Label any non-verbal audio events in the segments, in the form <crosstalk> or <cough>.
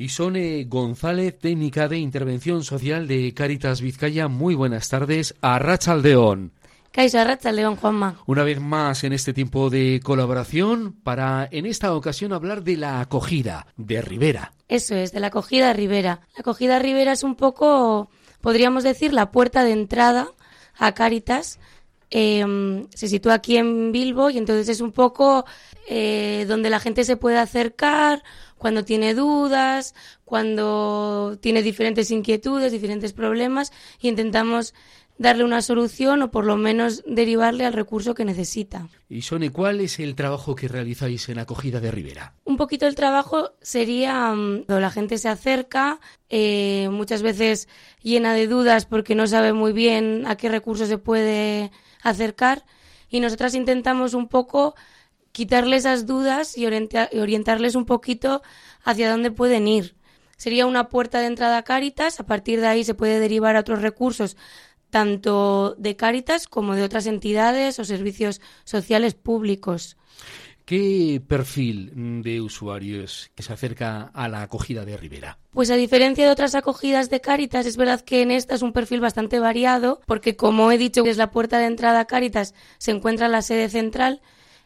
Isone González, técnica de intervención social de Cáritas Vizcaya. Muy buenas tardes. A Rachaldeón. Caixa Rachaldeón, Juanma. Una vez más en este tiempo de colaboración para en esta ocasión hablar de la acogida de Rivera. Eso es, de la acogida Rivera. La acogida Rivera es un poco, podríamos decir, la puerta de entrada a Cáritas. Em, se sitúa aquí en Bilbo y entonces es un poco eh, donde la gente se puede acercar cuando tiene dudas, cuando tiene diferentes inquietudes, diferentes problemas y intentamos darle una solución o por lo menos derivarle al recurso que necesita. Y Sone, ¿cuál es el trabajo que realizáis en acogida de Rivera? Un poquito el trabajo sería mm, cuando la gente se acerca, eh, muchas veces llena de dudas porque no sabe muy bien a qué recurso se puede acercar y nosotras intentamos un poco quitarle esas dudas y orientarles un poquito hacia dónde pueden ir. Sería una puerta de entrada a Cáritas, a partir de ahí se puede derivar a otros recursos, tanto de Cáritas como de otras entidades o servicios sociales públicos. ¿Qué perfil de usuarios que se acerca a la acogida de Rivera? Pues a diferencia de otras acogidas de Cáritas, es verdad que en esta es un perfil bastante variado, porque como he dicho, es la puerta de entrada a Cáritas, se encuentra la sede central,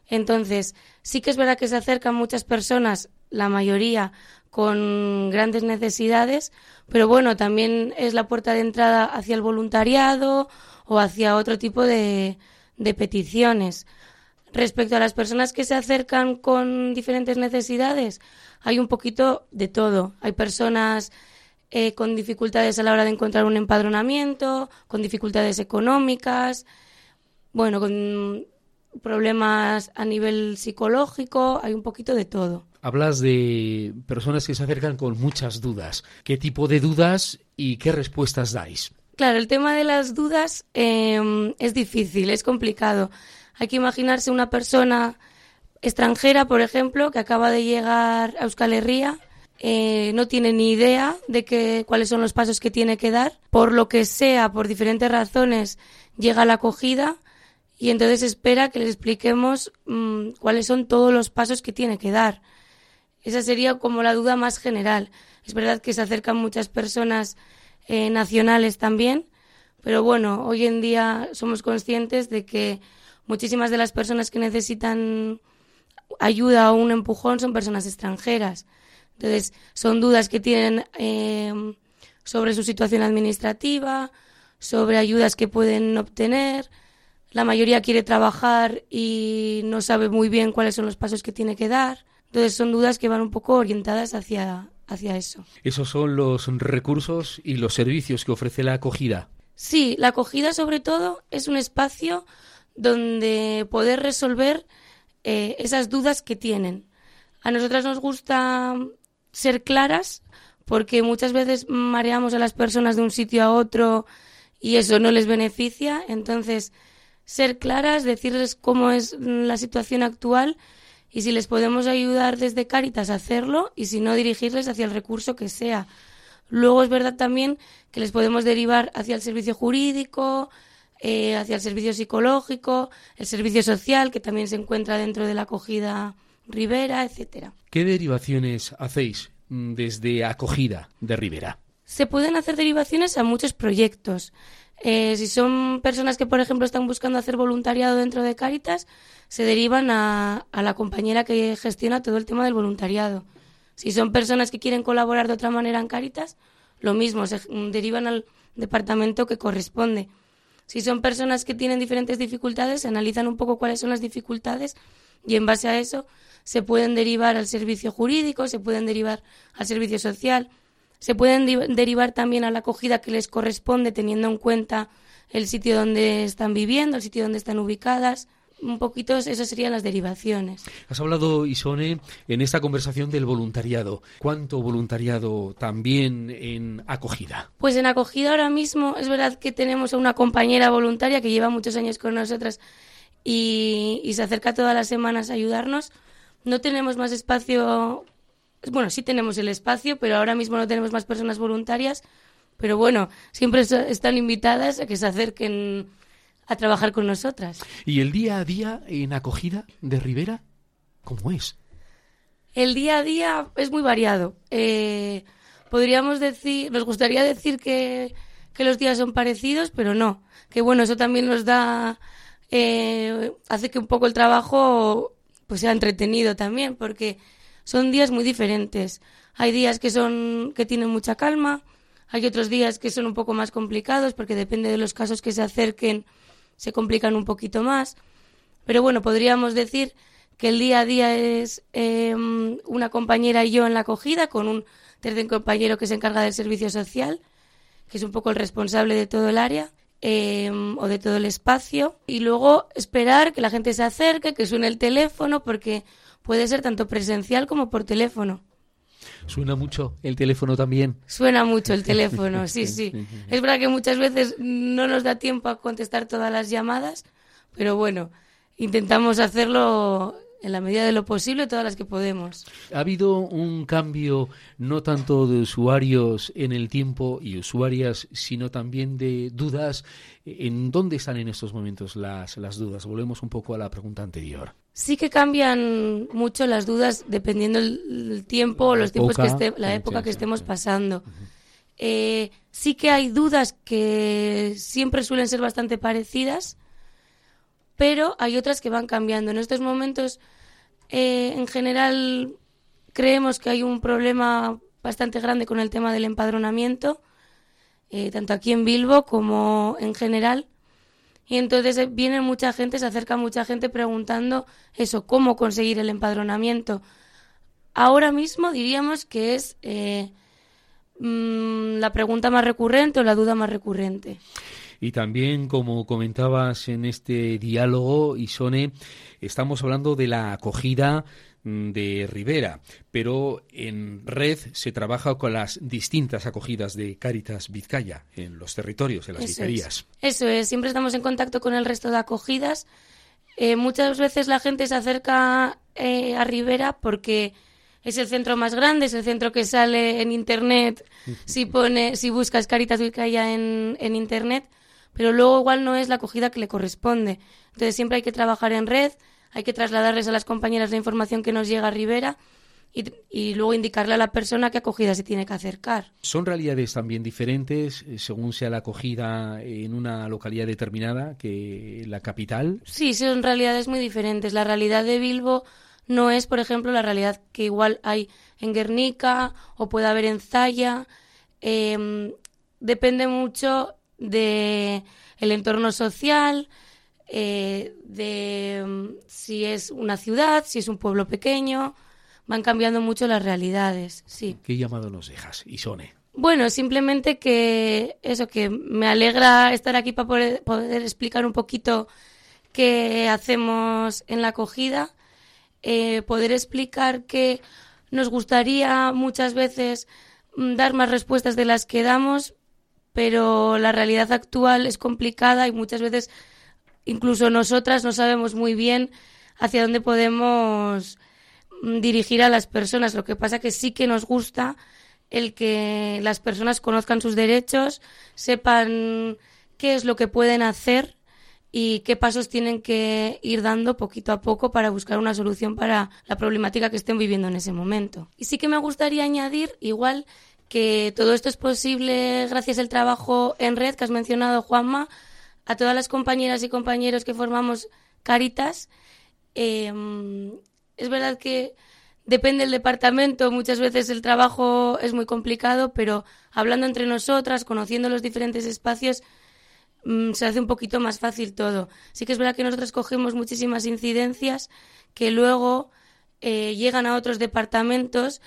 entonces, sí que es verdad que se acercan muchas personas, la mayoría con grandes necesidades, pero bueno, también es la puerta de entrada hacia el voluntariado o hacia otro tipo de, de peticiones. Respecto a las personas que se acercan con diferentes necesidades, hay un poquito de todo. Hay personas eh, con dificultades a la hora de encontrar un empadronamiento, con dificultades económicas, bueno, con problemas a nivel psicológico, hay un poquito de todo. Hablas de personas que se acercan con muchas dudas. ¿Qué tipo de dudas y qué respuestas dais? Claro, el tema de las dudas em, es difícil, es complicado. Hay que imaginarse una persona extranjera, por ejemplo, que acaba de llegar a Euskal Herria, eh, no tiene ni idea de que, cuáles son los pasos que tiene que dar. Por lo que sea, por diferentes razones, llega a la acogida y entonces espera que le expliquemos mm, cuáles son todos los pasos que tiene que dar. Esa sería como la duda más general. Es verdad que se acercan muchas personas eh, nacionales también, pero bueno, hoy en día somos conscientes de que muchísimas de las personas que necesitan ayuda o un empujón son personas extranjeras. Entonces, son dudas que tienen eh, sobre su situación administrativa, sobre ayudas que pueden obtener, la mayoría quiere trabajar y no sabe muy bien cuáles son los pasos que tiene que dar. Entonces son dudas que van un poco orientadas hacia, hacia eso. Esos son los recursos y los servicios que ofrece la acogida. Sí, la acogida sobre todo es un espacio donde poder resolver eh, esas dudas que tienen. A nosotras nos gusta ser claras porque muchas veces mareamos a las personas de un sitio a otro y eso no les beneficia. Entonces, ser claras, decirles cómo es la situación actual y si les podemos ayudar desde Cáritas a hacerlo y si no dirigirles hacia el recurso que sea. Luego es verdad también que les podemos derivar hacia el servicio jurídico, eh, hacia el servicio psicológico, el servicio social que también se encuentra dentro de la acogida Rivera, etcétera. ¿Qué derivaciones hacéis desde acogida de Rivera? Se pueden hacer derivaciones a muchos proyectos. Eh, si son personas que, por ejemplo, están buscando hacer voluntariado dentro de Cáritas, se derivan a, a, la compañera que gestiona todo el tema del voluntariado. Si son personas que quieren colaborar de otra manera en Cáritas, lo mismo, se derivan al departamento que corresponde. Si son personas que tienen diferentes dificultades, se analizan un poco cuáles son las dificultades y en base a eso se pueden derivar al servicio jurídico, se pueden derivar al servicio social, se pueden derivar también a la acogida que les corresponde teniendo en cuenta el sitio donde están viviendo, el sitio donde están ubicadas. Un poquito esas serían las derivaciones. Has hablado, Isone, en esta conversación del voluntariado. ¿Cuánto voluntariado también en acogida? Pues en acogida ahora mismo es verdad que tenemos a una compañera voluntaria que lleva muchos años con nosotras y, y se acerca todas las semanas a ayudarnos. No tenemos más espacio bueno, sí tenemos el espacio, pero ahora mismo no tenemos más personas voluntarias. Pero bueno, siempre están invitadas a que se acerquen a trabajar con nosotras. ¿Y el día a día en acogida de Rivera? ¿Cómo es? El día a día es muy variado. Eh, podríamos decir, nos gustaría decir que, que, los días son parecidos, pero no. Que bueno, eso también nos da, eh, hace que un poco el trabajo pues sea entretenido también, porque son días muy diferentes. Hay días que son, que tienen mucha calma, hay otros días que son un poco más complicados, porque depende de los casos que se acerquen, se complican un poquito más. Pero bueno, podríamos decir que el día a día es em, una compañera y yo en la acogida, con un tercer compañero que se encarga del servicio social, que es un poco el responsable de todo el área em, o de todo el espacio. Y luego esperar que la gente se acerque, que suene el teléfono, porque puede ser tanto presencial como por teléfono. ¿Suena mucho el teléfono también? Suena mucho el <laughs> teléfono, sí, sí. Es verdad que muchas veces no nos da tiempo a contestar todas las llamadas, pero bueno, intentamos hacerlo en la medida de lo posible todas las que podemos. Ha habido un cambio no tanto de usuarios en el tiempo y usuarias, sino también de dudas. ¿En dónde están en estos momentos las, las dudas? Volvemos un poco a la pregunta anterior. Sí que cambian mucho las dudas dependiendo el tiempo o los tiempos que esté, la época que estemos pasando. Eh, sí que hay dudas que siempre suelen ser bastante parecidas, pero hay otras que van cambiando. En estos momentos, eh, en general, creemos que hay un problema bastante grande con el tema del empadronamiento, eh, tanto aquí en Bilbo como en general. Y entonces eh, viene mucha gente, se acerca mucha gente preguntando eso, cómo conseguir el empadronamiento. Ahora mismo diríamos que es mm, la pregunta más recurrente o la duda más recurrente. Y también, como comentabas en este diálogo, Isone, estamos hablando de la acogida de Rivera, pero en red se trabaja con las distintas acogidas de Cáritas Vizcaya en los territorios, en las vicerías. Eso es, siempre estamos en contacto con el resto de acogidas. Eh, muchas veces la gente se acerca eh, a Rivera porque es el centro más grande, es el centro que sale en internet si pone, si buscas Caritas Vizcaya en, en internet pero luego igual no es la acogida que le corresponde. Entonces siempre hay que trabajar en red, hay que trasladarles a las compañeras la información que nos llega a Rivera y, luego indicarle a la persona qué acogida se tiene que acercar. ¿Son realidades también diferentes eh, según sea la acogida en una localidad determinada que la capital? Sí, son realidades muy diferentes. La realidad de Bilbo no es, por ejemplo, la realidad que igual hay en Guernica o puede haber en Zaya. Em, depende mucho de el entorno social, eh, de mm, si es una ciudad, si es un pueblo pequeño, van cambiando mucho las realidades, sí. ¿Qué llamado nos dejas, Isone? Bueno, simplemente que eso, que me alegra estar aquí para poder, poder explicar un poquito qué hacemos en la acogida, eh, poder explicar que nos gustaría muchas veces mm, dar más respuestas de las que damos, pero la realidad actual es complicada y muchas veces incluso nosotras no sabemos muy bien hacia dónde podemos mm, dirigir a las personas. Lo que pasa que sí que nos gusta el que las personas conozcan sus derechos, sepan qué es lo que pueden hacer y qué pasos tienen que ir dando poquito a poco para buscar una solución para la problemática que estén viviendo en ese momento. Y sí que me gustaría añadir, igual, que todo esto es posible gracias al trabajo en red que has mencionado, Juanma, a todas las compañeras y compañeros que formamos Caritas. Em, es verdad que depende del departamento, muchas veces el trabajo es muy complicado, pero hablando entre nosotras, conociendo los diferentes espacios, mm, se hace un poquito más fácil todo. Sí que es verdad que nosotros cogemos muchísimas incidencias que luego eh, llegan a otros departamentos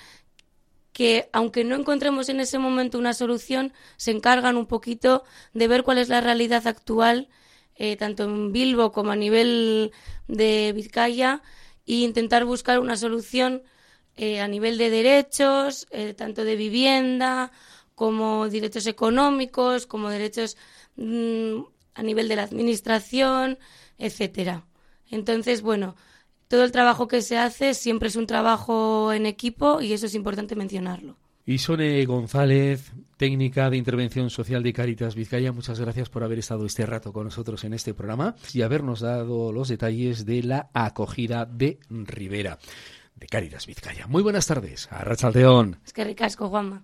que aunque no encontremos en ese momento una solución, se encargan un poquito de ver cuál es la realidad actual, eh, tanto en Bilbo como a nivel de Vizcaya, e intentar buscar una solución eh, a nivel de derechos, eh, tanto de vivienda como derechos económicos, como derechos mm, a nivel de la administración, etcétera. Entonces, bueno, todo el trabajo que se hace siempre es un trabajo en equipo y eso es importante mencionarlo. Isone González, técnica de intervención social de Caritas Vizcaya, muchas gracias por haber estado este rato con nosotros en este programa y habernos dado los detalles de la acogida de Rivera. de Cáritas Vizcaya. Muy buenas tardes, a Rachaldeón. Es que ricasco, Juanma.